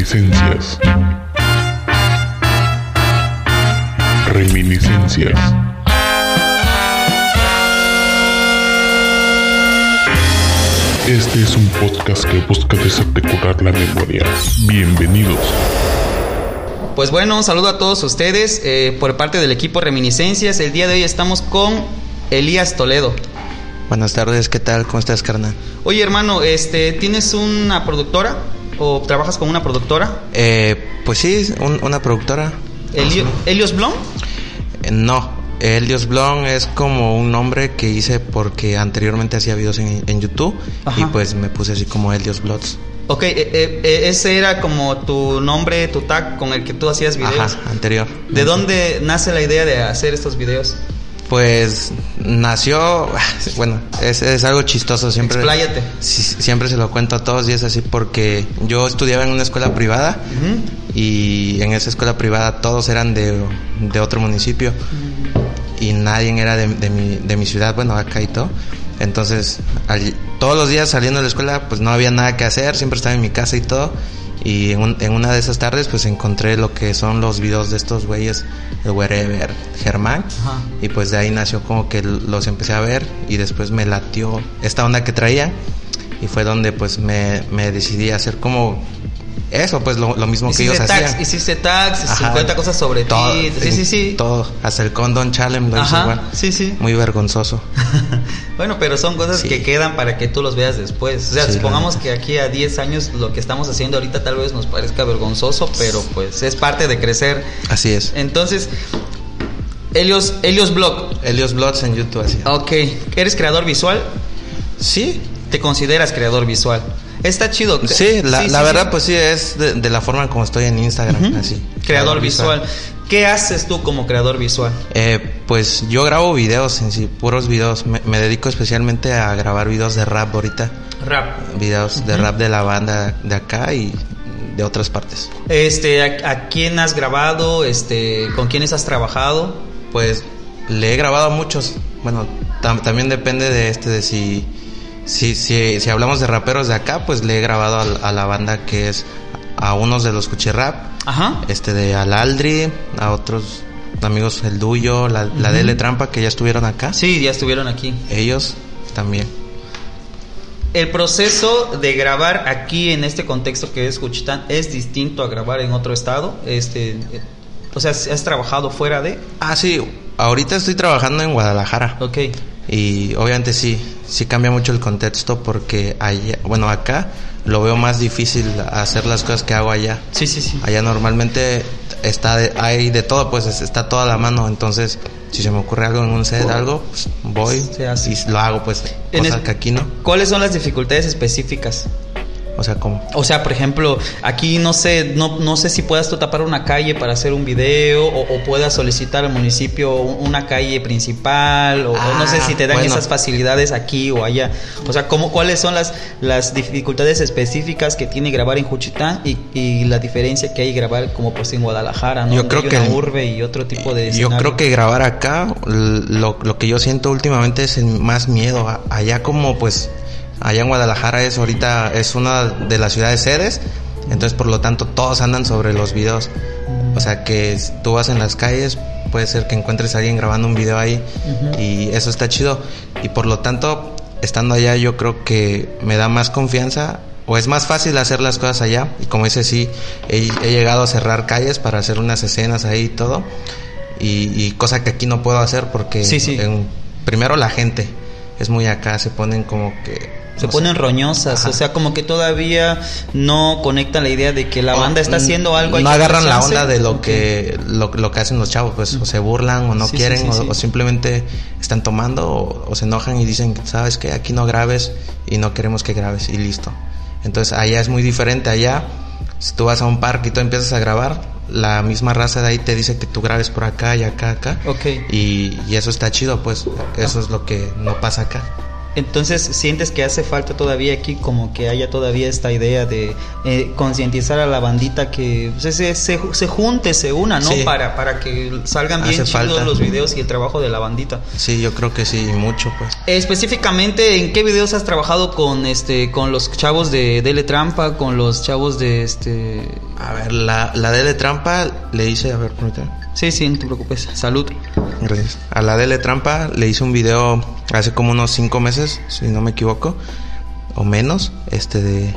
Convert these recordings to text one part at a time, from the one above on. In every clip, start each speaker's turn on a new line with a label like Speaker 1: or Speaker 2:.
Speaker 1: Reminiscencias. Reminiscencias. Este es un podcast que busca desarticular la memoria. Bienvenidos.
Speaker 2: Pues bueno, un saludo a todos ustedes eh, por parte del equipo Reminiscencias. El día de hoy estamos con Elías Toledo.
Speaker 3: Buenas tardes, ¿qué tal? ¿Cómo estás, carnal?
Speaker 2: Oye, hermano, este, ¿tienes una productora o trabajas con una productora?
Speaker 3: Eh, pues sí, un- una productora.
Speaker 2: Elio- ¿Helios Blom?
Speaker 3: Eh, no, Helios Blon es como un nombre que hice porque anteriormente hacía videos en, en YouTube y pues me puse así como Helios Blogs.
Speaker 2: Ok, eh, eh, eh, ese era como tu nombre, tu tag con el que tú hacías videos.
Speaker 3: Ajá, anterior.
Speaker 2: ¿De dónde nace la idea de hacer estos videos?
Speaker 3: Pues nació, bueno, es, es algo chistoso, siempre,
Speaker 2: Expláyate.
Speaker 3: siempre se lo cuento a todos y es así porque yo estudiaba en una escuela privada y en esa escuela privada todos eran de, de otro municipio y nadie era de, de mi, de mi ciudad, bueno, acá y todo. Entonces, al- todos los días saliendo de la escuela, pues no había nada que hacer, siempre estaba en mi casa y todo. Y en, un- en una de esas tardes, pues encontré lo que son los videos de estos güeyes, el Wherever, Germán.
Speaker 2: Ajá.
Speaker 3: Y pues de ahí nació como que los empecé a ver y después me latió esta onda que traía. Y fue donde pues me, me decidí a hacer como eso, pues lo, lo mismo que ellos
Speaker 2: tags,
Speaker 3: hacían.
Speaker 2: hiciste tags,
Speaker 3: Ajá.
Speaker 2: 50 cosas sobre
Speaker 3: Todo,
Speaker 2: ti. Sí, sí, sí.
Speaker 3: Todo, hasta el Condon Challenge lo
Speaker 2: Ajá,
Speaker 3: igual.
Speaker 2: sí, sí.
Speaker 3: Muy vergonzoso.
Speaker 2: bueno, pero son cosas
Speaker 3: Sí.
Speaker 2: que quedan para que tú los veas después. O sea,
Speaker 3: Sí,
Speaker 2: supongamos que aquí a 10 años lo que estamos haciendo ahorita tal vez nos parezca vergonzoso, pero pues es parte de crecer.
Speaker 3: Así es.
Speaker 2: Entonces, Helios, Helios Blog.
Speaker 3: Helios Blogs en YouTube así.
Speaker 2: Ok, ¿eres creador visual?
Speaker 3: Sí,
Speaker 2: ¿Te consideras creador visual? Está chido.
Speaker 3: sí, la,
Speaker 2: Sí,
Speaker 3: la
Speaker 2: sí,
Speaker 3: verdad
Speaker 2: sí.
Speaker 3: pues sí es de, de la forma como estoy en Instagram, así.
Speaker 2: Creador visual. ¿Qué haces tú como creador visual?
Speaker 3: Eh, pues yo grabo videos en sí, puros videos. Me, me dedico especialmente a grabar videos de rap ahorita.
Speaker 2: Rap.
Speaker 3: Videos de rap de la banda de acá y de otras partes.
Speaker 2: Este, ¿a, a quién has grabado? Este, ¿con quiénes has trabajado?
Speaker 3: Pues le he grabado a muchos. Bueno, tam- también depende de este, de si, si, si, si hablamos de raperos de acá, pues le he grabado a, a la banda que es a unos de los Cuchirrap,
Speaker 2: Ajá.
Speaker 3: este de Alaldri, a otros amigos, el Duyo, la, la. DL Trampa que ya estuvieron acá.
Speaker 2: Sí, ya estuvieron aquí.
Speaker 3: Ellos también.
Speaker 2: El proceso de grabar aquí en este contexto que es Juchitán es distinto a grabar en otro estado. Este, eh, o sea, ¿has trabajado fuera de?
Speaker 3: Ah, sí, ahorita estoy trabajando en Guadalajara.
Speaker 2: Ok.
Speaker 3: Y obviamente sí, sí cambia mucho el contexto porque allá, bueno, acá lo veo más difícil hacer las cosas que hago allá.
Speaker 2: Sí, sí, sí.
Speaker 3: Allá normalmente está de- hay de todo, pues es- está toda la mano, entonces si se me ocurre algo en un set, algo, pues voy y lo hago, pues
Speaker 2: En
Speaker 3: cosas
Speaker 2: es-
Speaker 3: que aquí no.
Speaker 2: ¿Cuáles son las dificultades específicas?
Speaker 3: O sea, como
Speaker 2: O sea, por ejemplo, aquí no sé, no, no sé si puedas tú tapar una calle para hacer un video o, o puedas solicitar al municipio una calle principal o, o no sé
Speaker 3: Ah,
Speaker 2: si te dan
Speaker 3: bueno.
Speaker 2: esas facilidades aquí o allá. O sea, ¿cómo, ¿cuáles son las, las dificultades específicas que tiene grabar en Juchitán y, y la diferencia que hay grabar como pues en Guadalajara, ¿no?
Speaker 3: Yo creo
Speaker 2: hay
Speaker 3: que
Speaker 2: una urbe y otro tipo de
Speaker 3: Yo
Speaker 2: escenario.
Speaker 3: creo que grabar acá, lo, lo que yo siento últimamente es más miedo. Allá como pues, allá en Guadalajara es ahorita, es una de las ciudades sedes, entonces por lo tanto todos andan sobre los videos. O sea que tú vas en las calles, puede ser que encuentres a alguien grabando un video ahí y eso está chido. Y por lo tanto, estando allá yo creo que me da más confianza o es más fácil hacer las cosas allá. Y como dice, sí, he, he llegado a cerrar calles para hacer unas escenas ahí y todo. Y, y cosa que aquí no puedo hacer porque
Speaker 2: Sí, sí.
Speaker 3: en- primero la gente es muy acá, se ponen como que...
Speaker 2: Se ponen roñosas,
Speaker 3: Ajá.
Speaker 2: o sea, como que todavía no conectan la idea de que la banda está
Speaker 3: mm,
Speaker 2: haciendo algo.
Speaker 3: No agarran la onda de lo que lo, lo que hacen los chavos, pues o se burlan o no
Speaker 2: Sí,
Speaker 3: quieren
Speaker 2: sí,
Speaker 3: o,
Speaker 2: sí.
Speaker 3: o simplemente están tomando o, o se enojan y dicen, sabes que aquí no grabes y no queremos que grabes y listo. Entonces allá es muy diferente. Allá, si tú vas a un parque y tú empiezas a grabar, la misma raza de ahí te dice que tú grabes por acá y acá, acá.
Speaker 2: Ok.
Speaker 3: Y, y eso está chido, pues eso es lo que no pasa acá.
Speaker 2: Entonces, ¿sientes que hace falta todavía aquí como que haya todavía esta idea de eh, concientizar a la bandita que se, se, se junte, se una, ¿no?
Speaker 3: Sí.
Speaker 2: Para, para que salgan bien chidos los videos y el trabajo de la bandita.
Speaker 3: Sí, yo creo que sí, mucho, pues.
Speaker 2: Específicamente, ¿en qué videos has trabajado con este con los chavos de Dele Trampa, con los chavos de este
Speaker 3: A ver, la, la D de trampa le hice, a ver, permítame.
Speaker 2: Sí, sí, no te preocupes. Salud.
Speaker 3: Gracias. A la D de trampa le hice un video hace como unos cinco meses, si no me equivoco, o menos. Este de.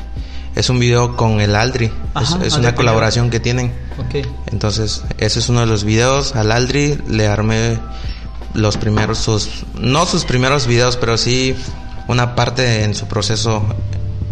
Speaker 3: Es un video con el Aldri.
Speaker 2: Ajá,
Speaker 3: es es una colaboración que tienen.
Speaker 2: Ok.
Speaker 3: Entonces, ese es uno de los videos. Al Aldri le armé los primeros, sus, no sus primeros videos, pero sí una parte en su proceso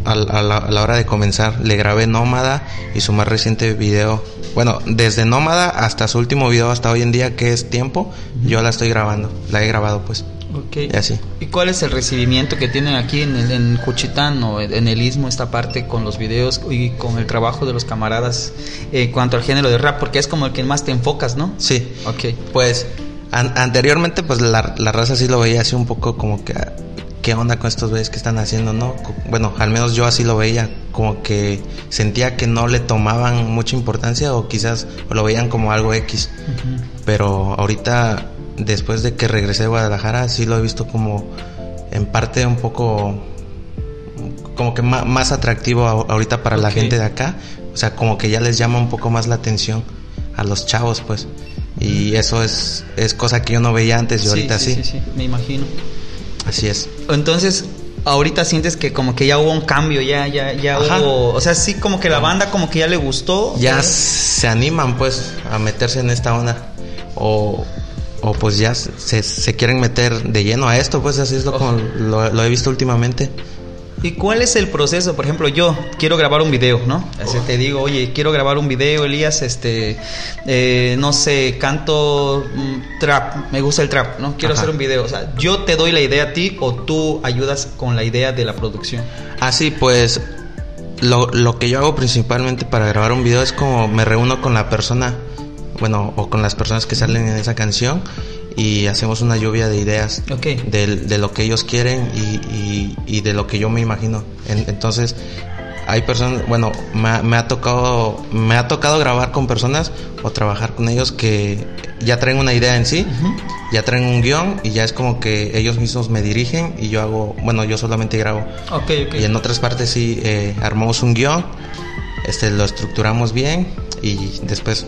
Speaker 3: a la, a la hora de comenzar. Le grabé Nómada y su más reciente video. Bueno, desde Nómada hasta su último video hasta hoy en día, que es Tiempo, yo la estoy grabando. La he grabado, pues.
Speaker 2: Ok.
Speaker 3: Y así.
Speaker 2: ¿Y cuál es el recibimiento que tienen aquí en, el, en Juchitán o en el Istmo, esta parte con los videos y con el trabajo de los camaradas en cuanto al género de rap? Porque es como el que más te enfocas, ¿no?
Speaker 3: Sí.
Speaker 2: Ok.
Speaker 3: Pues an- anteriormente pues la, la raza sí lo veía así un poco como que qué onda con estos güeyes que están haciendo, ¿no? Bueno, al menos yo así lo veía, como que sentía que no le tomaban mucha importancia o quizás lo veían como algo X. Pero ahorita después de que regresé de Guadalajara sí lo he visto como en parte un poco como que más, atractivo a- ahorita para la gente de acá, o sea, como que ya les llama un poco más la atención a los chavos, pues. Y eso es, es cosa que yo no veía antes y ahorita sí.
Speaker 2: sí, sí, me imagino.
Speaker 3: Así es.
Speaker 2: Entonces, ahorita sientes que como que ya hubo un cambio, ya, ya, ya
Speaker 3: Ajá.
Speaker 2: hubo, o sea, sí como que la banda como que ya le gustó.
Speaker 3: Ya se animan pues a meterse en esta onda. O, o pues ya se, se quieren meter de lleno a esto, pues así es lo, como lo, lo he visto últimamente.
Speaker 2: ¿Y cuál es el proceso? Por ejemplo, yo quiero grabar un video, ¿no? Así te digo, oye, quiero grabar un video, Elías, este, eh, no sé, canto mm, trap, me gusta el trap, ¿no? Quiero
Speaker 3: Ajá.
Speaker 2: hacer un video. O sea, yo te doy la idea a ti o tú ayudas con la idea de la producción.
Speaker 3: Así pues, lo, lo que yo hago principalmente para grabar un video es como me reúno con la persona, bueno, o con las personas que salen en esa canción y hacemos una lluvia de ideas de, de lo que ellos quieren y, y- y de lo que yo me imagino. En- entonces, hay personas, bueno, me, ha- me ha tocado, me ha tocado grabar con personas o trabajar con ellos que ya traen una idea en sí, ya traen un guion y ya es como que ellos mismos me dirigen y yo hago, bueno, yo solamente grabo.
Speaker 2: Ok, ok.
Speaker 3: Y en otras partes sí eh, armamos un guion, este, lo estructuramos bien y después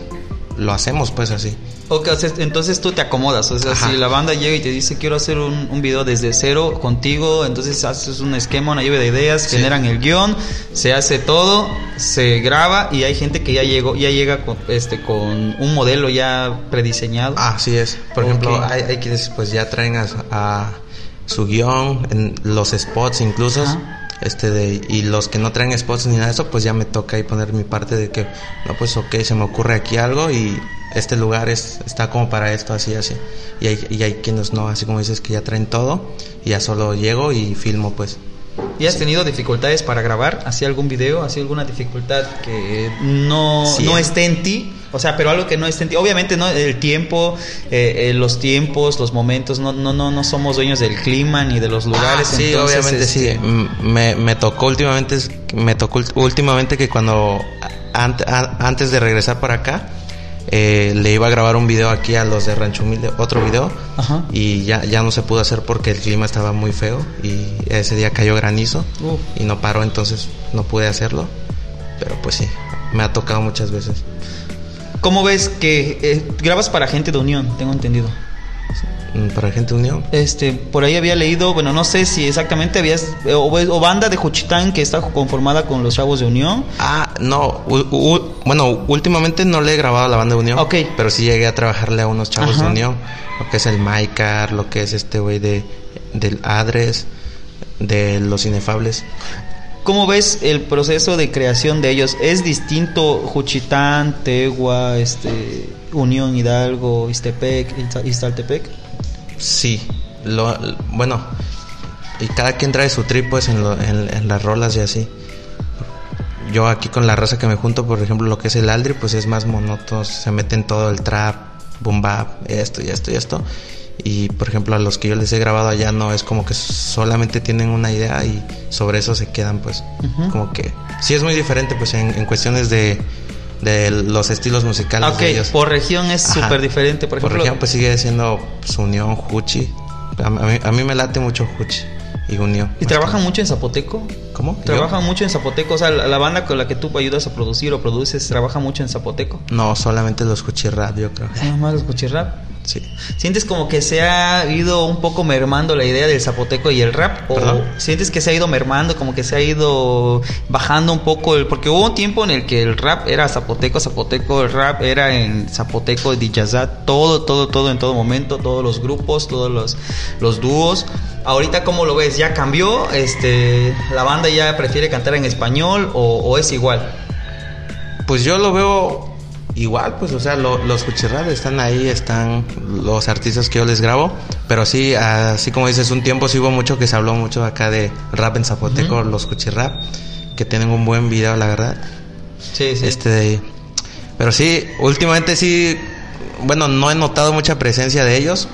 Speaker 3: lo hacemos pues así.
Speaker 2: Ok, entonces tú te acomodas. O sea,
Speaker 3: Ajá.
Speaker 2: si la banda llega y te dice quiero hacer un, un video desde cero contigo, entonces haces un esquema, una lluvia de ideas,
Speaker 3: Sí.
Speaker 2: generan el guion, se hace todo, se graba y hay gente que ya llegó, ya llega con, este, con un modelo ya prediseñado.
Speaker 3: Así es. Por ejemplo, hay, hay quienes pues ya traen a, a su guion, en los spots incluso.
Speaker 2: Ajá.
Speaker 3: Este de, y los que no traen spots ni nada de eso, pues ya me toca ahí poner mi parte de que, no, pues ok, se me ocurre aquí algo y este lugar es, está como para esto, así, así. Y hay, y hay quienes no, así como dices, que ya traen todo y ya solo llego y filmo, pues.
Speaker 2: ¿Y has tenido dificultades para grabar? ¿Así algún video? ¿Así alguna dificultad que no,
Speaker 3: Sí.
Speaker 2: no esté en ti? O sea, pero algo que no esté en ti. Obviamente, ¿no? El tiempo, eh, eh, los tiempos, los momentos, no, no, no, no somos dueños del clima ni de los lugares.
Speaker 3: Ah, sí,
Speaker 2: entonces,
Speaker 3: obviamente sí.
Speaker 2: este,
Speaker 3: M- Me, me tocó últimamente, me tocó últimamente que cuando antes de regresar para acá eh, le iba a grabar un video aquí a los de Rancho Humilde, otro video
Speaker 2: Ajá.
Speaker 3: y ya ya no se pudo hacer porque el clima estaba muy feo y ese día cayó granizo
Speaker 2: Uf.
Speaker 3: y no paró, entonces no pude hacerlo. Pero pues sí, me ha tocado muchas veces.
Speaker 2: ¿Cómo ves que eh, grabas para gente de Unión? Tengo entendido.
Speaker 3: Mm, Para Gente Unión.
Speaker 2: Este, por ahí había leído, bueno, no sé si exactamente habías, eh, o, o banda de Juchitán que está conformada con los chavos de Unión.
Speaker 3: Ah, no, u- u- bueno, últimamente no le he grabado a la banda de Unión.
Speaker 2: Ok.
Speaker 3: Pero sí llegué a trabajarle a unos chavos
Speaker 2: Ajá.
Speaker 3: de Unión. Lo que es el Maicar, lo que es este güey de, del Adres, de los Inefables.
Speaker 2: ¿Cómo ves el proceso de creación de ellos? ¿Es distinto Juchitán, Tegua, este, Unión Hidalgo, Istepec, Izta- Iztaltepec?
Speaker 3: Sí, lo, bueno, y cada quien trae su trip pues en, lo- en, en las rolas y así. Yo aquí con la raza que me junto, por ejemplo, lo que es el Aldri, pues es más monótono, se mete en todo el trap, boom bap, esto y esto y esto. Y por ejemplo, a los que yo les he grabado allá no es como que solamente tienen una idea y sobre eso se quedan, pues. Como que sí es muy diferente, pues en, en cuestiones de, de los estilos musicales
Speaker 2: Ok,
Speaker 3: de ellos.
Speaker 2: por región es súper diferente. Por ejemplo,
Speaker 3: región, pues sigue siendo pues, Unión, Juchi. A, mí, a mí me late mucho Juchi y Unión.
Speaker 2: ¿y trabajan mucho en Zapoteco?
Speaker 3: ¿Cómo?
Speaker 2: ¿Trabajan mucho en zapoteco? O sea, la, la banda con la que tú ayudas a producir o produces, ¿trabaja mucho en zapoteco?
Speaker 3: No, solamente los cuchirrap, yo creo.
Speaker 2: Nada más los cuchirrap.
Speaker 3: Sí.
Speaker 2: ¿Sientes como que se ha ido un poco mermando la idea del zapoteco y el rap? ¿O
Speaker 3: ¿Perdón?
Speaker 2: sientes que se ha ido mermando, como que se ha ido bajando un poco? El, porque hubo un tiempo en el que el rap era zapoteco, zapoteco, el rap era en zapoteco, dijazat, todo, todo, todo en todo momento, todos los grupos, todos los, los dúos. Ahorita, ¿cómo lo ves? ¿Ya cambió? Este, ¿La banda ya prefiere cantar en español o, o es igual?
Speaker 3: Pues yo lo veo igual, pues, o sea, lo- los cuchirrap están ahí, están los artistas que yo les grabo, pero sí, así como dices, un tiempo sí hubo mucho que se habló mucho acá de rap en zapoteco, los cuchirrap, que tienen un buen video, la verdad.
Speaker 2: Sí, sí.
Speaker 3: Este, pero sí, últimamente sí, bueno, no he notado mucha presencia de ellos,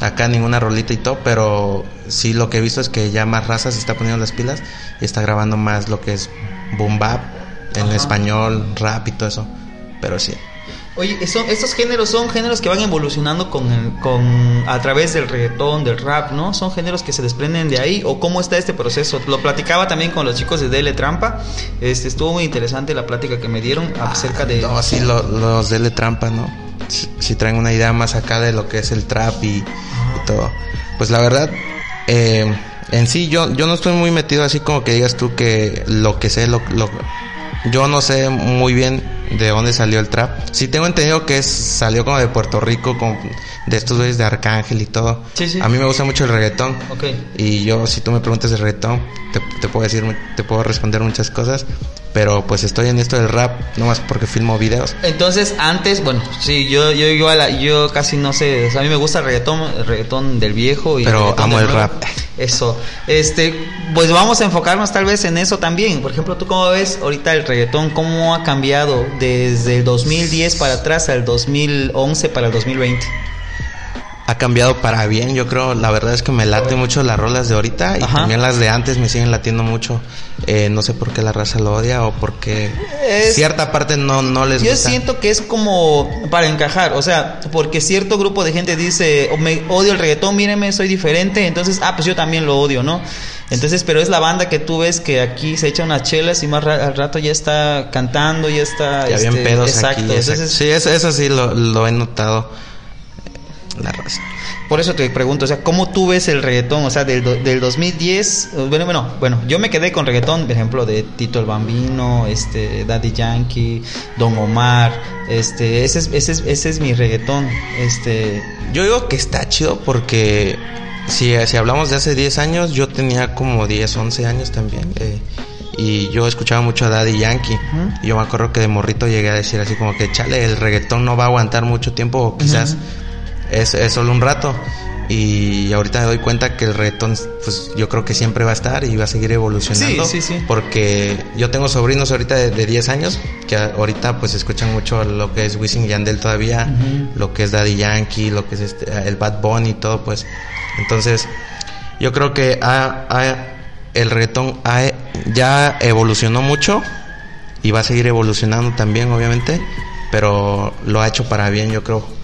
Speaker 3: acá ninguna rolita y todo, pero sí lo que he visto es que ya más raza se está poniendo las pilas y está grabando más lo que es boom bap en
Speaker 2: Ajá.
Speaker 3: español, rap y todo eso, pero sí.
Speaker 2: Oye, estos géneros son géneros que van evolucionando con, el- con a través del reggaetón, del rap, ¿no? Son géneros que se desprenden de ahí. ¿O cómo está este proceso? Lo platicaba también con los chicos de DL Trampa. Este, estuvo muy interesante la plática que me dieron acerca de...
Speaker 3: No, sí, lo- los de Le Trampa, ¿no? Si, si traen una idea más acá de lo que es el trap y, y todo. Pues la verdad, eh, en sí yo, yo no estoy muy metido así como que digas tú que lo que sé, lo, lo- yo no sé muy bien de dónde salió el trap. Sí tengo entendido que es, salió como de Puerto Rico, con, de estos güeyes de Arcángel y todo.
Speaker 2: Sí, sí.
Speaker 3: A mí me gusta mucho el reggaetón.
Speaker 2: Ok.
Speaker 3: Y yo, si tú me preguntas de reggaetón, te, te puedo decir, te puedo responder muchas cosas. Pero pues estoy en esto del rap, nomás porque filmo videos.
Speaker 2: Entonces, antes, bueno, sí, yo, yo igual, yo casi no sé, o sea, a mí me gusta el reggaetón, el reggaetón del viejo y
Speaker 3: Pero amo el rap.
Speaker 2: Eso, este, pues vamos a enfocarnos tal vez en eso también. Por ejemplo, ¿tú cómo ves ahorita el reggaetón? ¿Cómo ha cambiado desde el 2010 para atrás al 2011 para el 2020?
Speaker 3: Ha cambiado para bien, yo creo. La verdad es que me late mucho las rolas de ahorita y
Speaker 2: Ajá.
Speaker 3: también las de antes me siguen latiendo mucho. Eh, no sé por qué la raza lo odia o porque
Speaker 2: Es-
Speaker 3: cierta parte no, no les
Speaker 2: Yo
Speaker 3: gusta.
Speaker 2: siento que es como para encajar, o sea, porque cierto grupo de gente dice, "Oh, me odio el reggaetón, míreme, soy diferente, entonces, ah, pues yo también lo odio, ¿no? Entonces, pero es la banda que tú ves que aquí se echa unas chelas y más ra- al rato ya está cantando, ya está...
Speaker 3: Ya bien
Speaker 2: este,
Speaker 3: pedos
Speaker 2: exacto,
Speaker 3: aquí. exacto.
Speaker 2: entonces,
Speaker 3: Sí, eso, eso sí lo, lo he notado. La raza.
Speaker 2: por eso te pregunto, o sea, ¿cómo tú ves el reggaetón? O sea, del, del 2010, eh, bueno, bueno, bueno, yo me quedé con reggaetón, por ejemplo, de Tito el Bambino, este, Daddy Yankee, Don Omar, este, ese es, ese es, ese es mi reggaetón, este...
Speaker 3: Yo digo que está chido porque si, si hablamos de hace 10 años, yo tenía como 10, 11 años también. eh, y yo escuchaba mucho a Daddy Yankee. Y yo me acuerdo que de morrito llegué a decir así como que, chale, el reggaetón no va a aguantar mucho tiempo o quizás. Es, es solo un rato. Y ahorita me doy cuenta que el reggaetón, pues yo creo que siempre va a estar y va a seguir evolucionando.
Speaker 2: Sí, sí, sí.
Speaker 3: Porque yo tengo sobrinos ahorita de, de 10 años que ahorita pues escuchan mucho lo que es Wisin Yandel todavía, lo que es Daddy Yankee, lo que es este, el Bad Bunny y todo pues. Entonces, yo creo que ha- ha- el reggaetón ha- ya evolucionó mucho y va a seguir evolucionando también, obviamente, pero lo ha hecho para bien, yo creo.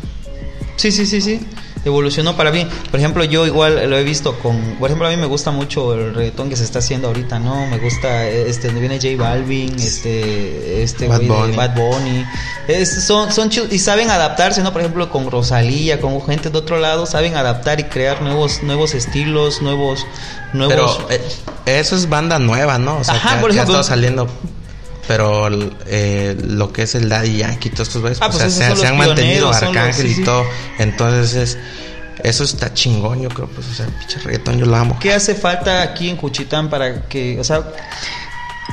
Speaker 2: Sí, sí, sí, sí. Evolucionó para bien. Por ejemplo, yo igual lo he visto con. Por ejemplo, a mí me gusta mucho el reggaetón que se está haciendo ahorita, ¿no? Me gusta este donde viene J Balvin, este. Este
Speaker 3: Bad Bunny.
Speaker 2: Bad Bunny. Es- son, son chidos y saben adaptarse, ¿no? Por ejemplo, con Rosalía, con gente de otro lado, saben adaptar y crear nuevos, nuevos estilos, nuevos. nuevos
Speaker 3: Pero eh, eso es banda nueva, ¿no? O sea,
Speaker 2: Ajá,
Speaker 3: que,
Speaker 2: por
Speaker 3: que ha
Speaker 2: ejemplo.
Speaker 3: estado saliendo. Pero eh, lo que es el Daddy Yankee y todos estos güeyes,
Speaker 2: Ah,
Speaker 3: pues,
Speaker 2: pues
Speaker 3: se,
Speaker 2: esos son
Speaker 3: se han mantenido
Speaker 2: los-
Speaker 3: Arcángel
Speaker 2: sí,
Speaker 3: y todo. Entonces, es- eso está chingón, yo creo. Pues, o sea, pinche reggaetón, yo lo amo.
Speaker 2: ¿Qué hace falta aquí en Juchitán para que, o sea,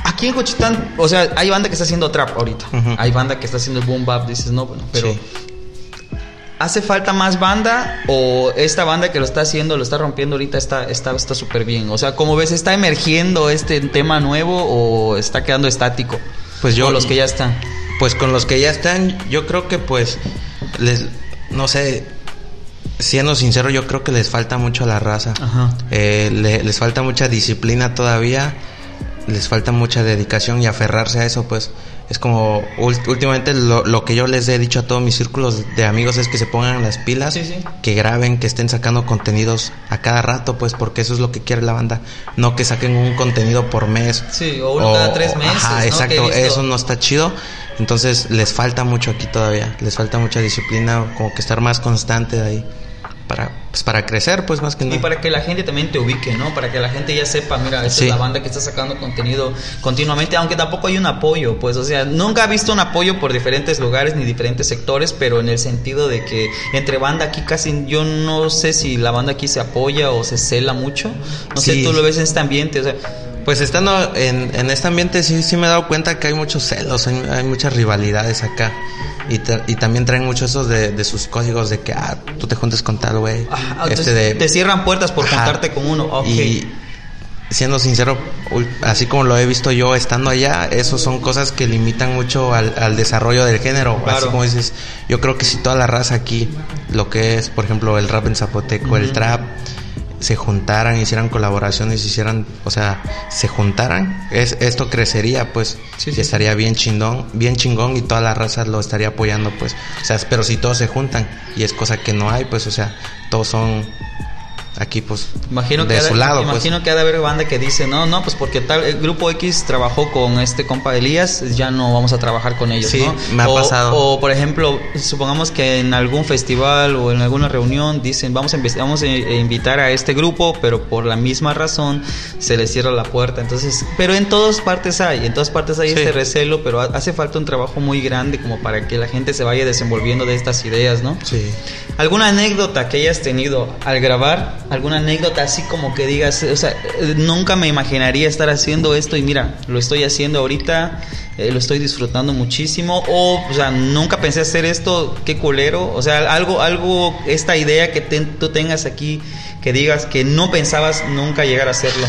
Speaker 2: aquí en Juchitán, o sea, hay banda que está haciendo trap ahorita, hay banda que está haciendo el boom bap, dices, no, bueno, pero
Speaker 3: Sí.
Speaker 2: ¿Hace falta más banda o esta banda que lo está haciendo, lo está rompiendo ahorita está está está súper bien? O sea, ¿cómo ves, está emergiendo este tema nuevo o está quedando estático?
Speaker 3: Pues yo-
Speaker 2: O los que ya están.
Speaker 3: Pues con los que ya están, yo creo que pues les no sé, siendo sincero, yo creo que les falta mucho a la raza.
Speaker 2: Ajá.
Speaker 3: Eh, le- les falta mucha disciplina todavía, les falta mucha dedicación y aferrarse a eso, pues. Es como últimamente lo, lo que yo les he dicho a todos mis círculos de amigos es que se pongan las pilas,
Speaker 2: Sí, sí.
Speaker 3: que graben, que estén sacando contenidos a cada rato, pues porque eso es lo que quiere la banda, no que saquen un contenido por mes.
Speaker 2: Sí, o uno cada tres meses,
Speaker 3: Ajá, exacto, eso no está chido. Entonces les falta mucho aquí todavía, les falta mucha disciplina, como que estar más constante ahí para pues para crecer, pues más que
Speaker 2: Y
Speaker 3: nada.
Speaker 2: para que la gente también te ubique, ¿no? Para que la gente ya sepa, mira, esta
Speaker 3: Sí.
Speaker 2: es la banda que está sacando contenido continuamente, aunque tampoco hay un apoyo, pues, o sea, nunca he visto un apoyo por diferentes lugares ni diferentes sectores, pero en el sentido de que entre banda aquí casi, yo no sé si la banda aquí se apoya o se cela mucho, no sé,
Speaker 3: Sí.
Speaker 2: tú lo ves en este ambiente, o sea,
Speaker 3: Pues estando en, en este ambiente sí, sí me he dado cuenta que hay muchos celos, hay, hay muchas rivalidades acá. Y, y también traen mucho esos de, de sus códigos de que, ah, tú te juntes con tal güey.
Speaker 2: ah,
Speaker 3: Este
Speaker 2: entonces
Speaker 3: de...
Speaker 2: te cierran puertas por
Speaker 3: Ajá.
Speaker 2: juntarte con uno, ok.
Speaker 3: Y siendo sincero, así como lo he visto yo estando allá, eso son cosas que limitan mucho al, al desarrollo del género. Así
Speaker 2: Claro.
Speaker 3: como dices, yo creo que si toda la raza aquí, lo que es, por ejemplo, el rap en zapoteco, el trap, se juntaran, hicieran colaboraciones, hicieran, o sea, se juntaran, es, esto crecería, pues,
Speaker 2: Sí,
Speaker 3: y estaría bien chingón, bien chingón y toda la raza lo estaría apoyando, pues, o sea, pero si todos se juntan y es cosa que no hay, pues, o sea, todos son aquí, pues,
Speaker 2: Imagino
Speaker 3: de
Speaker 2: que
Speaker 3: su
Speaker 2: de-
Speaker 3: lado, pues.
Speaker 2: imagino que ha de haber banda que dice, no, no, pues porque tal, el grupo X trabajó con este compa Elías, ya no vamos a trabajar con ellos,
Speaker 3: Sí,
Speaker 2: ¿no?
Speaker 3: me ha
Speaker 2: o,
Speaker 3: pasado.
Speaker 2: O, por ejemplo, supongamos que en algún festival o en alguna reunión dicen, vamos a, vamos a invitar a este grupo, pero por la misma razón se les cierra la puerta. Entonces, pero en todas partes hay, en todas partes hay
Speaker 3: Sí.
Speaker 2: este recelo, pero ha- hace falta un trabajo muy grande como para que la gente se vaya desenvolviendo de estas ideas, ¿no?
Speaker 3: Sí.
Speaker 2: ¿Alguna anécdota que hayas tenido al grabar? ¿Alguna anécdota así como que digas, o sea, nunca me imaginaría estar haciendo esto y mira, lo estoy haciendo ahorita, eh, lo estoy disfrutando muchísimo? O, o sea, nunca pensé hacer esto, qué culero. O sea, algo, algo, esta idea que te- tú tengas aquí, que digas que no pensabas nunca llegar a hacerlo.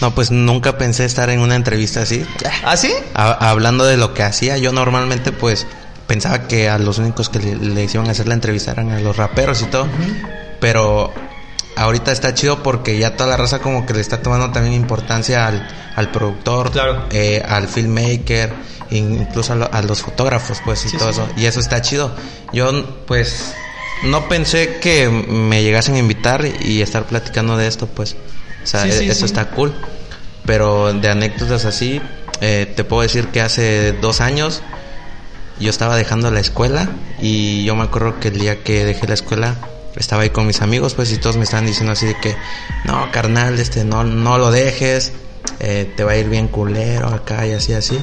Speaker 3: No, pues nunca pensé estar en una entrevista así.
Speaker 2: ¿Ah, sí?
Speaker 3: Ha- hablando de lo que hacía, yo normalmente pues pensaba que a los únicos que le, les iban a hacer la entrevista eran a los raperos y todo. Pero ahorita está chido porque ya toda la raza como que le está tomando también importancia al, al productor,
Speaker 2: Claro.
Speaker 3: eh, al filmmaker, incluso a, lo- a los fotógrafos pues y
Speaker 2: Sí,
Speaker 3: todo
Speaker 2: sí,
Speaker 3: eso. Y eso está chido. Yo pues no pensé que me llegasen a invitar y estar platicando de esto pues. O sea,
Speaker 2: Sí, sí,
Speaker 3: e- eso está cool. Pero de anécdotas así, eh, te puedo decir que hace dos años yo estaba dejando la escuela y yo me acuerdo que el día que dejé la escuela estaba ahí con mis amigos pues y todos me estaban diciendo así de que no carnal este no no lo dejes eh, te va a ir bien culero acá y así así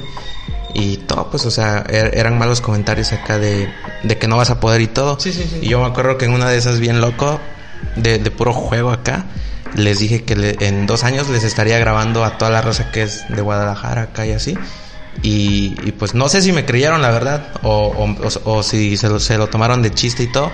Speaker 3: y todo pues o sea er- eran malos comentarios acá de, de que no vas a poder y todo
Speaker 2: Sí, sí, sí.
Speaker 3: y yo me acuerdo que en una de esas bien loco de, de puro juego acá les dije que le- en dos años les estaría grabando a toda la raza que es de Guadalajara acá y así y, y, pues no sé si me creyeron la verdad o, o, o- o si se lo, se lo tomaron de chiste y todo.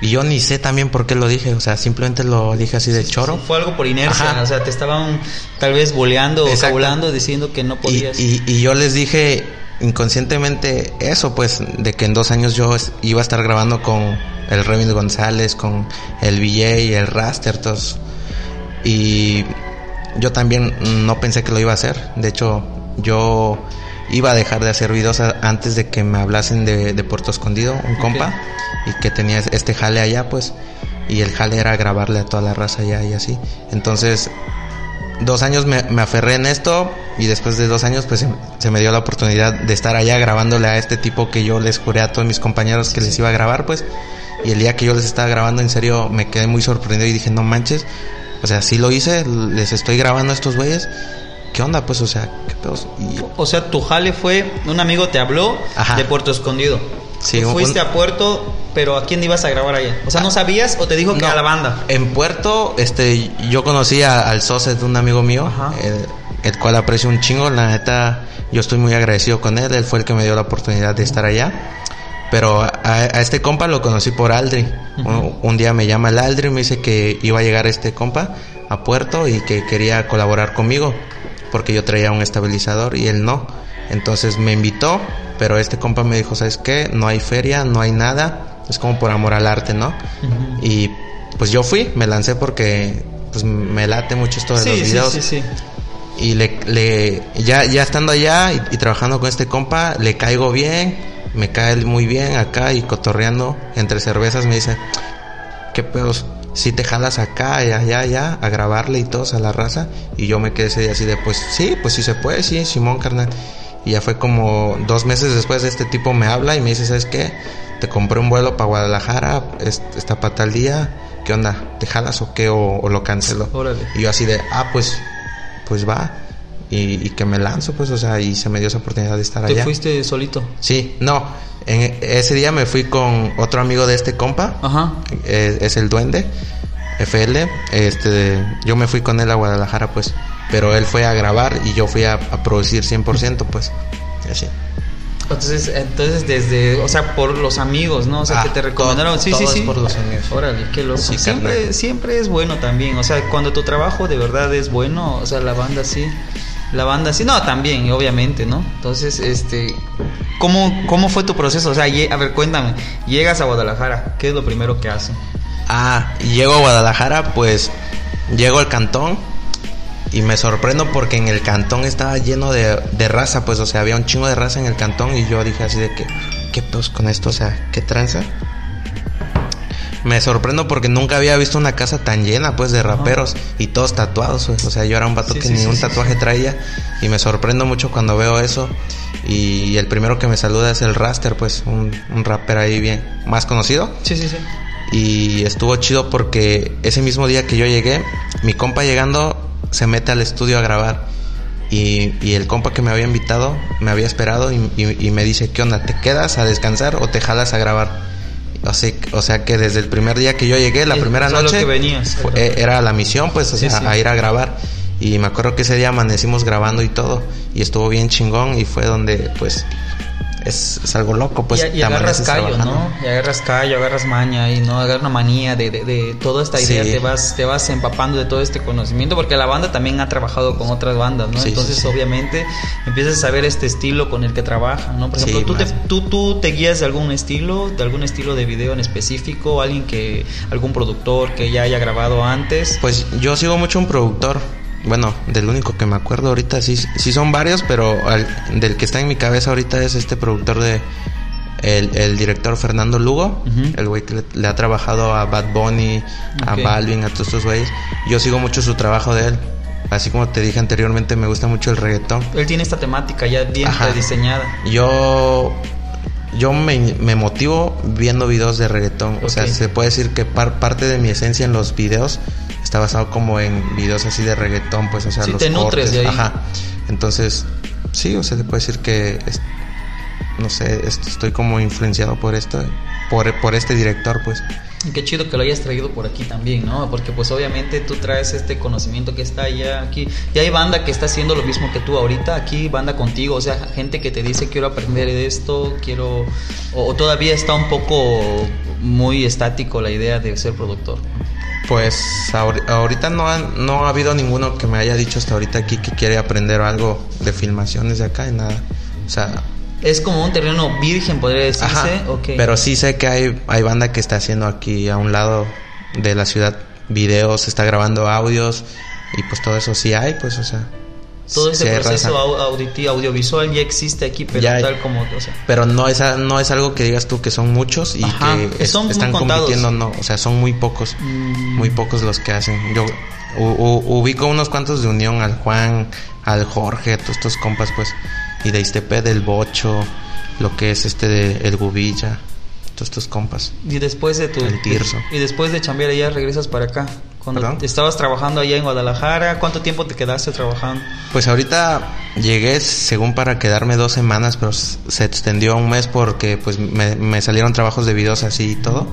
Speaker 3: Y yo ni sé también por qué lo dije, o sea, simplemente lo dije así de choro.
Speaker 2: Fue algo por inercia,
Speaker 3: Ajá.
Speaker 2: o sea, te estaban tal vez boleando o cabulando diciendo que no podías.
Speaker 3: y, y yo les dije inconscientemente eso, pues, de que en dos años yo iba a estar grabando con el Remy González, con el VJ, el Raster, todos. Y yo también no pensé que lo iba a hacer. De hecho, yo iba a dejar de hacer videos antes de que me hablasen de, de Puerto Escondido, un compa, y que tenía este jale allá, pues. Y el jale era grabarle a toda la raza allá y así. Entonces, dos años me, me aferré en esto y después de dos años pues se, se me dio la oportunidad de estar allá grabándole a este tipo que yo les juré a todos mis compañeros que les iba a grabar pues y el día que yo les estaba grabando en serio me quedé muy sorprendido y dije no manches o sea sí lo hice les estoy grabando a estos güeyes qué onda pues o sea qué pedos y
Speaker 2: O sea, tu jale fue, un amigo te habló
Speaker 3: Ajá.
Speaker 2: de Puerto Escondido.
Speaker 3: Sí,
Speaker 2: Tú
Speaker 3: un-
Speaker 2: fuiste a Puerto, pero ¿a quién ibas a grabar allá? O sea, ¿no sabías o te dijo que a la banda?
Speaker 3: En Puerto, este, yo conocí a- al socio de un amigo mío,
Speaker 2: Ajá.
Speaker 3: el, el cual aprecio un chingo. La neta, yo estoy muy agradecido con él. Él fue el que me dio la oportunidad de estar allá. Pero a, a este compa lo conocí por Aldri. un, un día me llama el Aldri y me dice que iba a llegar este compa a Puerto y que quería colaborar conmigo porque yo traía un estabilizador y él no. Entonces me invitó, pero este compa me dijo, ¿sabes qué? No hay feria, no hay nada. Es como por amor al arte, ¿no? Y pues yo fui, me lancé porque pues me late mucho esto de
Speaker 2: Sí,
Speaker 3: los videos.
Speaker 2: sí, sí.
Speaker 3: y le, le ya, ya estando allá y, y trabajando con este compa, le caigo bien, me cae muy bien acá y cotorreando entre cervezas me dice, ¿qué pedos? Si te jalas acá y allá, allá, a grabarle y todos a la raza. Y yo me quedé ese día así de, pues sí, pues sí se puede, sí, Simón, carnal. Y ya fue como dos meses después de este tipo me habla y me dice, ¿sabes qué? Te compré un vuelo para Guadalajara, es- está para tal día, ¿qué onda? ¿Te jalas o qué? O, o lo cancelo.
Speaker 2: Órale.
Speaker 3: Y yo así de, ah, pues, pues va. Y, y que me lanzo, pues, o sea, y se me dio esa oportunidad de estar
Speaker 2: ¿Te
Speaker 3: allá.
Speaker 2: fuiste solito?
Speaker 3: Sí, no. En ese día me fui con otro amigo de este compa.
Speaker 2: Ajá.
Speaker 3: Es, es el Duende. FL. Este, yo me fui con él a Guadalajara, pues. Pero él fue a grabar y yo fui a, a producir 100%, pues. Así.
Speaker 2: Entonces, entonces desde, o sea, por los amigos, ¿no? O sea,
Speaker 3: Ah,
Speaker 2: que te recomendaron.
Speaker 3: todo-
Speaker 2: sí,
Speaker 3: todo
Speaker 2: sí, sí.
Speaker 3: por los amigos.
Speaker 2: Órale, qué loco.
Speaker 3: Sí,
Speaker 2: siempre,
Speaker 3: carnal.
Speaker 2: siempre es bueno también. O sea, cuando tu trabajo de verdad es bueno, o sea, la banda sí. La banda sí. No, también, obviamente, ¿no? Entonces, este. ¿Cómo, cómo fue tu proceso? O sea, a ver, cuéntame. Llegas a Guadalajara, ¿qué es lo primero que hacen?
Speaker 3: Ah, llego a Guadalajara, pues. Llego al cantón. Y me sorprendo porque en el cantón estaba lleno de, de raza, pues, o sea, había un chingo de raza en el cantón y yo dije así de que, ¿qué pedos con esto? O sea, ¿qué tranza? Me sorprendo porque nunca había visto una casa tan llena, pues, de raperos y todos tatuados, pues. O sea, yo era un vato
Speaker 2: Sí,
Speaker 3: que
Speaker 2: sí,
Speaker 3: ni
Speaker 2: sí,
Speaker 3: un tatuaje traía y me sorprendo mucho cuando veo eso. Y el primero que me saluda es el Raster, pues, un, un rapper ahí bien, más conocido.
Speaker 2: Sí, sí, sí.
Speaker 3: Y estuvo chido porque ese mismo día que yo llegué, mi compa llegando se mete al estudio a grabar. Y, y el compa que me había invitado me había esperado y, y- y me dice, ¿qué onda? ¿Te quedas a descansar o te jalas a grabar? Sea, o sea que desde el primer día que yo llegué, la primera noche,
Speaker 2: que venías.
Speaker 3: fue- eh, era la misión, pues, o
Speaker 2: Sí,
Speaker 3: sea,
Speaker 2: sí.
Speaker 3: a ir a grabar. Y me acuerdo que ese día amanecimos grabando y todo. Y estuvo bien chingón y fue donde, pues, es, es algo loco, pues.
Speaker 2: y, agarras callo,
Speaker 3: trabajando.
Speaker 2: ¿no? Y agarras callo, agarras maña y no agarras una manía de, de, de toda esta idea,
Speaker 3: Sí.
Speaker 2: te vas te vas empapando de todo este conocimiento porque la banda también ha trabajado con otras bandas, ¿no?
Speaker 3: Sí,
Speaker 2: Entonces,
Speaker 3: sí,
Speaker 2: obviamente empiezas a saber este estilo con el que trabaja, ¿no? Por ejemplo, ¿tú, te, tú tú te guías de algún estilo, de algún estilo de video en específico, alguien que algún productor que ya haya grabado antes.
Speaker 3: Pues yo sigo mucho un productor. Bueno, del único que me acuerdo ahorita, sí, sí son varios, pero al- del que está en mi cabeza ahorita es este productor de... El, el director Fernando Lugo, el güey que le, le ha trabajado a Bad Bunny, a. Balvin, a todos estos güeyes. Yo sigo mucho su trabajo de él. Así como te dije anteriormente, me gusta mucho el reggaetón.
Speaker 2: Él tiene esta temática ya bien diseñada.
Speaker 3: Yo yo me, me motivo viendo videos de reggaetón. O sea, se puede decir que par- parte de mi esencia en los videos está basado como en videos así de reggaetón, pues, o sea,
Speaker 2: Sí,
Speaker 3: los
Speaker 2: te nutres
Speaker 3: cortes.
Speaker 2: de ahí.
Speaker 3: Ajá. Entonces, sí, o sea, se puede decir que es- no sé, est- estoy como influenciado por esto, por, por este director, pues.
Speaker 2: Qué chido que lo hayas traído por aquí también, ¿no? Porque pues obviamente tú traes este conocimiento que está ya aquí. Y hay banda que está haciendo lo mismo que tú ahorita, aquí banda contigo, o sea, gente que te dice quiero aprender de esto, quiero... O, o todavía está un poco muy estático la idea de ser productor.
Speaker 3: Pues ahori- ahorita no ha, no ha habido ninguno que me haya dicho hasta ahorita aquí que quiere aprender algo de filmaciones de acá y nada. O sea,
Speaker 2: Es como un terreno virgen, podría decirse.
Speaker 3: Ajá,
Speaker 2: Ok.
Speaker 3: Pero sí sé que hay, hay banda que está haciendo aquí a un lado de la ciudad videos, está grabando audios y pues todo eso sí hay, pues o sea.
Speaker 2: Todo ese proceso auditivo, audiovisual ya existe aquí, pero
Speaker 3: Ya
Speaker 2: tal como... O sea,
Speaker 3: Pero no es, a- no es algo que digas tú que son muchos y
Speaker 2: Ajá,
Speaker 3: que es-
Speaker 2: son
Speaker 3: están compitiendo, no, o sea, son muy pocos,
Speaker 2: Mm.
Speaker 3: muy pocos los que hacen. Yo u- u- ubico unos cuantos de Unión, al Juan, al Jorge, todos estos compas, pues, y de Iztepe del Bocho, lo que es este de El Gubilla, todos estos compas.
Speaker 2: Y después de tu...
Speaker 3: El Tirso.
Speaker 2: Y después de chambear allá regresas para acá. Cuando
Speaker 3: ¿Perdón?
Speaker 2: estabas trabajando allá en Guadalajara, ¿cuánto tiempo te quedaste trabajando?
Speaker 3: Pues ahorita llegué según para quedarme dos semanas, pero se extendió a un mes porque pues me, me salieron trabajos de videos así y todo.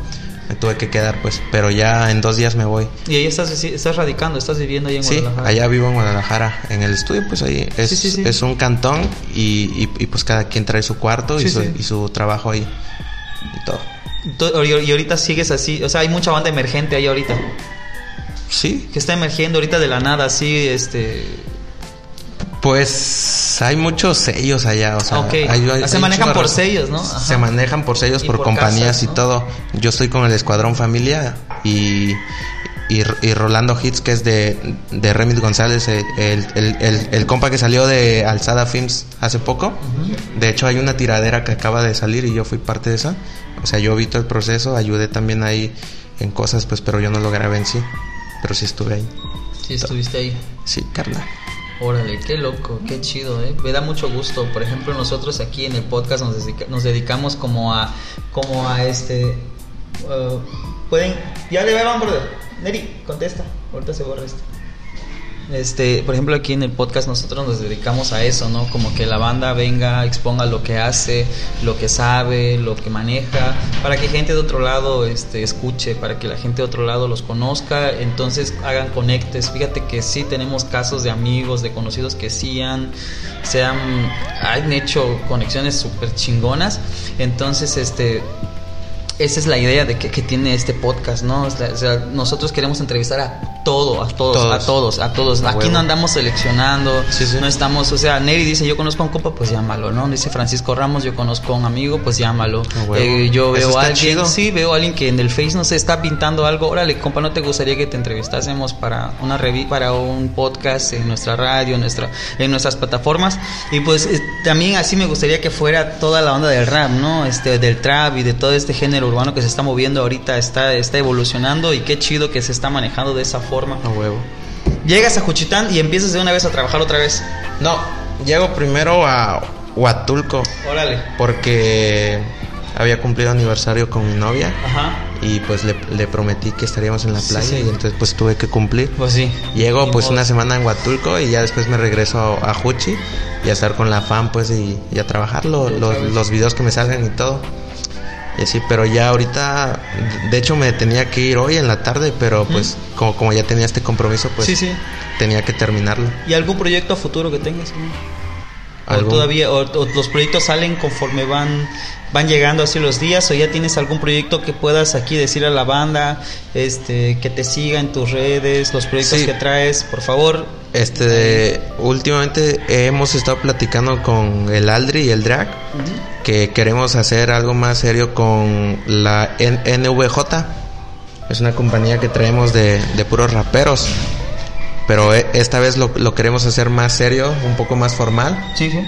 Speaker 3: Me tuve que quedar pues, pero ya en dos días me voy.
Speaker 2: Y ahí estás, estás radicando, estás viviendo allá en
Speaker 3: Sí,
Speaker 2: Guadalajara.
Speaker 3: allá vivo en Guadalajara, en el estudio pues ahí es,
Speaker 2: Sí, sí, sí.
Speaker 3: es un cantón y, y- y, pues cada quien trae su cuarto y,
Speaker 2: Sí,
Speaker 3: su,
Speaker 2: sí.
Speaker 3: y su trabajo ahí y todo.
Speaker 2: Y ahorita sigues así, o sea, hay mucha banda emergente ahí ahorita,
Speaker 3: Sí,
Speaker 2: que está emergiendo ahorita de la nada, así, este...
Speaker 3: pues hay muchos sellos allá, o sea,
Speaker 2: Ok.
Speaker 3: hay- hay-
Speaker 2: Se
Speaker 3: hay
Speaker 2: manejan por sellos, ¿no? Ajá.
Speaker 3: Se manejan por sellos, por,
Speaker 2: por
Speaker 3: compañías
Speaker 2: casas,
Speaker 3: y todo. Yo estoy con el Escuadrón Familia y, y, y Rolando Hits, que es de, de Remit González, el, el, el, el compa que salió de Alzada Films hace poco. De hecho, hay una tiradera que acaba de salir y yo fui parte de esa. O sea, yo vi todo el proceso, ayudé también ahí en cosas, pues, pero yo no lo grabé en sí. Pero sí estuve ahí.
Speaker 2: Sí, estuviste ahí.
Speaker 3: Sí, carnal.
Speaker 2: Órale, qué loco, qué chido, ¿eh? Me da mucho gusto. Por ejemplo, nosotros aquí en el podcast nos, dedica- nos dedicamos como a, como a este, uh, pueden, ya le van, brother. Neri, contesta, ahorita se borra esto. Este, por ejemplo, aquí en el podcast nosotros nos dedicamos a eso, ¿no? Como que la banda venga, exponga lo que hace, lo que sabe, lo que maneja, para que gente de otro lado este, escuche, para que la gente de otro lado los conozca, entonces hagan conectes. Fíjate que sí tenemos casos de amigos, de conocidos que sí han, se han, han hecho conexiones súper chingonas. Entonces, este, esa es la idea de que, que tiene este podcast, ¿no? O sea, nosotros queremos entrevistar a todo, a todos,
Speaker 3: Todos.
Speaker 2: a todos, a todos. Aquí
Speaker 3: huevo.
Speaker 2: no andamos seleccionando,
Speaker 3: Sí, sí.
Speaker 2: no estamos, o sea, Neri dice, yo conozco a un compa, pues llámalo, ¿no? Dice Francisco Ramos, yo conozco a un amigo, pues llámalo. Eh, yo veo a alguien,
Speaker 3: chido.
Speaker 2: sí, veo a alguien que en el Face, no sé, está pintando algo, órale, compa, ¿no te gustaría que te entrevistásemos para una revi para un podcast en nuestra radio, en, nuestra, en nuestras plataformas? Y pues eh, también así me gustaría que fuera toda la onda del rap, ¿no? Este, del trap y de todo este género urbano que se está moviendo ahorita, está, está evolucionando y qué chido que se está manejando de esa forma.
Speaker 3: A huevo.
Speaker 2: Llegas a Juchitán y empiezas de una vez a trabajar otra vez.
Speaker 3: No, llego primero a Huatulco
Speaker 2: Órale.
Speaker 3: porque había cumplido aniversario con mi novia
Speaker 2: Ajá.
Speaker 3: y pues le, le prometí que estaríamos en la
Speaker 2: Sí,
Speaker 3: playa
Speaker 2: sí.
Speaker 3: y entonces pues tuve que cumplir.
Speaker 2: Pues sí.
Speaker 3: Llego pues
Speaker 2: modo.
Speaker 3: una semana en Huatulco y ya después me regreso a, Juchi y a estar con la fan pues y, y a trabajar lo-
Speaker 2: Y otra
Speaker 3: lo-
Speaker 2: vez.
Speaker 3: los videos que me salgan y todo. Y así, pero ya ahorita, de hecho me tenía que ir hoy en la tarde, pero pues como, como ya tenía este compromiso pues
Speaker 2: sí, sí.
Speaker 3: tenía que terminarlo.
Speaker 2: ¿Y algún proyecto a futuro que tengas? ¿O todavía o, o los proyectos salen conforme van van llegando así los días o ya tienes algún proyecto que puedas aquí decir a la banda este que te siga en tus redes los proyectos
Speaker 3: Sí.
Speaker 2: que traes por favor
Speaker 3: Este, últimamente hemos estado platicando con el Aldri y el Drag que queremos hacer algo más serio con la N- NVJ. Es una compañía que traemos de, de puros raperos. Pero e- esta vez lo, lo queremos hacer más serio, un poco más formal.
Speaker 2: sí sí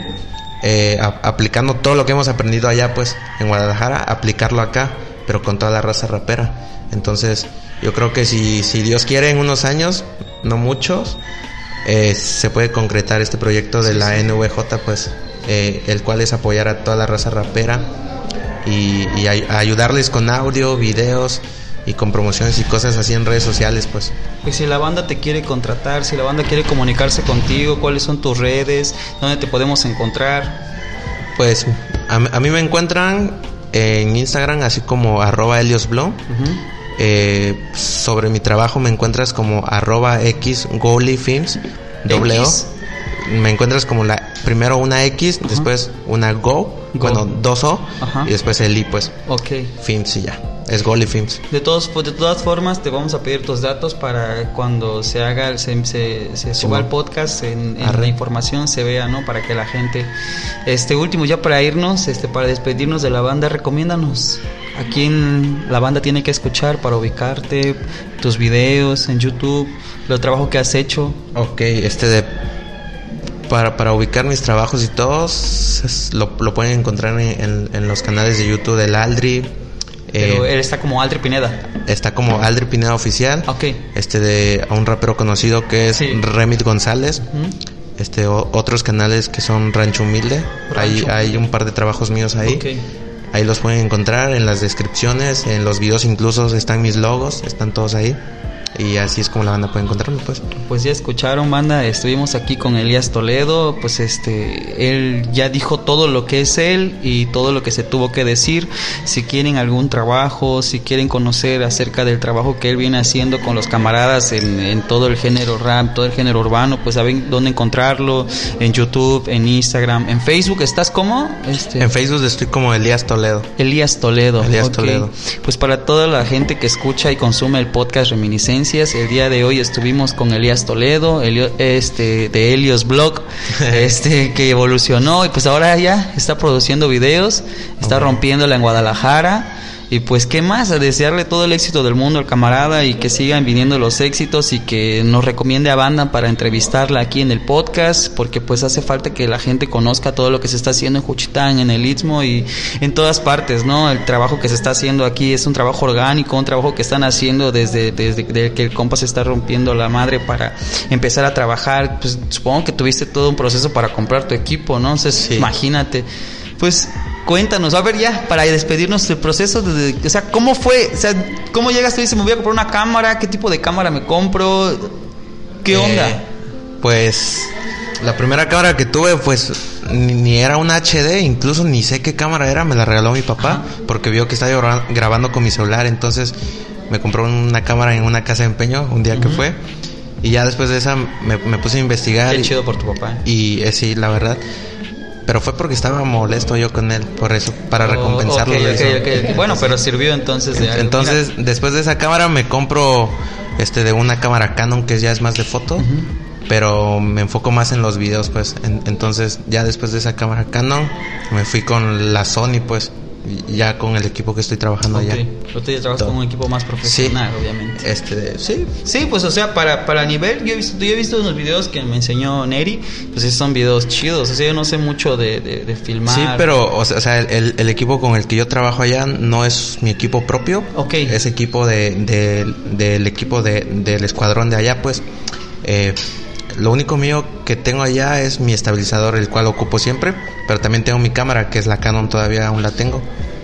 Speaker 3: eh, a- aplicando todo lo que hemos aprendido allá, pues, en Guadalajara, aplicarlo acá, pero con toda la raza rapera. Entonces, yo creo que si, si Dios quiere, en unos años, no muchos, eh, se puede concretar este proyecto de la NVJ, pues, eh, el cual es apoyar a toda la raza rapera y, y ay- ayudarles con audio, videos y con promociones y cosas así en redes sociales, pues.
Speaker 2: pues si la banda te quiere contratar si la banda quiere comunicarse contigo cuáles son tus redes dónde te podemos encontrar
Speaker 3: Pues a, a mí me encuentran en Instagram así como arroba heliosblog. Eh, sobre mi trabajo me encuentras como arroba x films doble O. Me encuentras como la primero una X, después una Go,
Speaker 2: Go.
Speaker 3: bueno dos O y después el I pues
Speaker 2: Ok.
Speaker 3: Films y ya. Es Goli Films.
Speaker 2: De, todos, pues, de todas formas, te vamos a pedir tus datos para cuando se haga, se, se, se suba el podcast, en, en la información se vea, ¿no? Para que la gente... Este último, ya para irnos, este para despedirnos de la banda, recomiéndanos a quién la banda tiene que escuchar para ubicarte, tus videos en YouTube, el trabajo que has hecho.
Speaker 3: Ok, este de para, para ubicar mis trabajos y todos es- lo, lo pueden encontrar en, en- en los canales de YouTube del Aldri.
Speaker 2: Pero
Speaker 3: eh,
Speaker 2: él está como Aldri Pineda.
Speaker 3: está como Aldri Pineda Oficial.
Speaker 2: Ok.
Speaker 3: Este de a un rapero conocido que es
Speaker 2: Sí.
Speaker 3: Remit González.
Speaker 2: Ujú.
Speaker 3: Este o- otros canales que son Rancho Humilde. Hay,
Speaker 2: Rancho
Speaker 3: hay un par de trabajos míos ahí.
Speaker 2: Ok.
Speaker 3: Ahí los pueden encontrar en las descripciones, en los videos incluso están mis logos, están todos ahí. Y así es como la banda puede encontrarme, pues.
Speaker 2: Pues ya escucharon, banda, estuvimos aquí con Elías Toledo, pues este, él ya dijo todo lo que es él y todo lo que se tuvo que decir. Si quieren algún trabajo, si quieren conocer acerca del trabajo que él viene haciendo con los camaradas en, en todo el género rap, todo el género urbano, pues saben dónde encontrarlo, en YouTube, en Instagram, en Facebook, ¿estás como? Este,
Speaker 3: En Facebook estoy como Elías Toledo.
Speaker 2: Elías Toledo.
Speaker 3: Elías
Speaker 2: ok.
Speaker 3: Toledo.
Speaker 2: Pues para toda la gente que escucha y consume el podcast El día de hoy estuvimos con Elías Toledo, Elio- este de Helios Blog, este que evolucionó y pues ahora ya está produciendo videos, está
Speaker 3: Ok.
Speaker 2: rompiéndola en Guadalajara. Y pues, ¿qué más? A desearle todo el éxito del mundo al camarada y que sigan viniendo los éxitos y que nos recomiende a banda para entrevistarla aquí en el podcast, porque pues hace falta que la gente conozca todo lo que se está haciendo en Juchitán, en el Istmo y en todas partes, ¿no? El trabajo que se está haciendo aquí es un trabajo orgánico, un trabajo que están haciendo desde, desde, que el compa se está rompiendo la madre para empezar a trabajar. Pues supongo que tuviste todo un proceso para comprar tu equipo, ¿no? Entonces, imagínate. Pues cuéntanos, a ver ya, para despedirnos del proceso, de, o sea, ¿cómo fue? O sea, ¿cómo llegaste y dices, me voy a comprar una cámara? ¿Qué tipo de cámara me compro? ¿Qué eh, onda?
Speaker 3: Pues la primera cámara que tuve, pues ni, era una HD, incluso ni sé qué cámara era, me la regaló mi papá, porque vio que estaba grabando con mi celular, entonces me compró una cámara en una casa de empeño un día que fue. Y ya después de esa me, puse a investigar.
Speaker 2: Qué chido por tu papá.
Speaker 3: Y eh, sí, la verdad. Pero fue porque estaba molesto yo con él, por eso, para oh, recompensarlo.
Speaker 2: bueno, pero sirvió entonces de
Speaker 3: Entonces, después de esa cámara me compro este de una cámara Canon que ya es más de foto, pero me enfoco más en los videos, pues. entonces, ya después de esa cámara Canon, me fui con la Sony, pues ya con el equipo que estoy trabajando allá.
Speaker 2: Tú ya trabajas con un equipo más profesional, obviamente.
Speaker 3: Este, sí.
Speaker 2: Sí, pues o sea, para, para nivel, yo he visto, yo he visto unos videos que me enseñó Neri, pues esos son videos chidos, o sea, yo no sé mucho de, de, filmar.
Speaker 3: Sí, pero, o sea, el, el, equipo con el que yo trabajo allá no es mi equipo propio.
Speaker 2: Ok.
Speaker 3: Es equipo de, del equipo de, del escuadrón de allá, pues. Eh, lo único mío que tengo allá es mi estabilizador, el cual ocupo siempre, pero también tengo mi cámara, que es la Canon, todavía aún la tengo.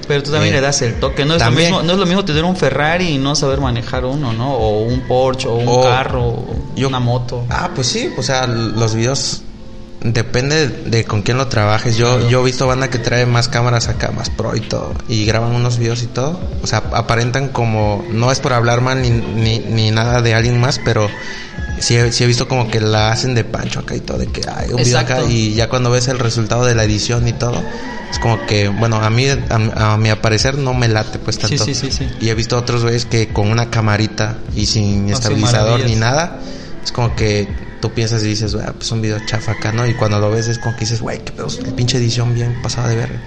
Speaker 2: Pero tú también eh, le das el toque, no es, lo mismo, no es lo mismo tener un Ferrari y no saber manejar uno, ¿no? O un Porsche, o un carro, o una moto.
Speaker 3: Ah, pues sí, o sea, los videos depende de con quién lo trabajes. Yo, yo he visto banda que trae más cámaras acá, más pro y todo, y graban unos videos y todo. O sea, aparentan como, no es por hablar mal ni, ni, ni nada de alguien más, pero sí, he visto como que la hacen de pancho acá y todo, de que hay un video acá y ya cuando ves el resultado de la edición y todo, es como que, bueno, a mí, a, mi parecer no me late pues tanto.
Speaker 2: Sí, sí, sí,
Speaker 3: y he visto otros güeyes que con una camarita y sin estabilizador ni nada, es como que tú piensas y dices, pues un video chafa acá, ¿no? Y cuando lo ves es como que dices, güey, qué pedo, pinche edición bien pasada de ver.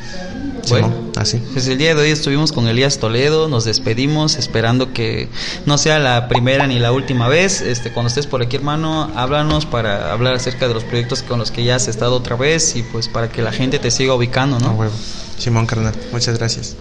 Speaker 2: Bueno, así. Pues el día de hoy estuvimos con Elías Toledo, nos despedimos esperando que no sea la primera ni la última vez. Este, cuando estés por aquí, hermano, háblanos para hablar acerca de los proyectos con los que ya has estado otra vez y pues para que la gente te siga ubicando, ¿no?
Speaker 3: Simón carnal, muchas gracias.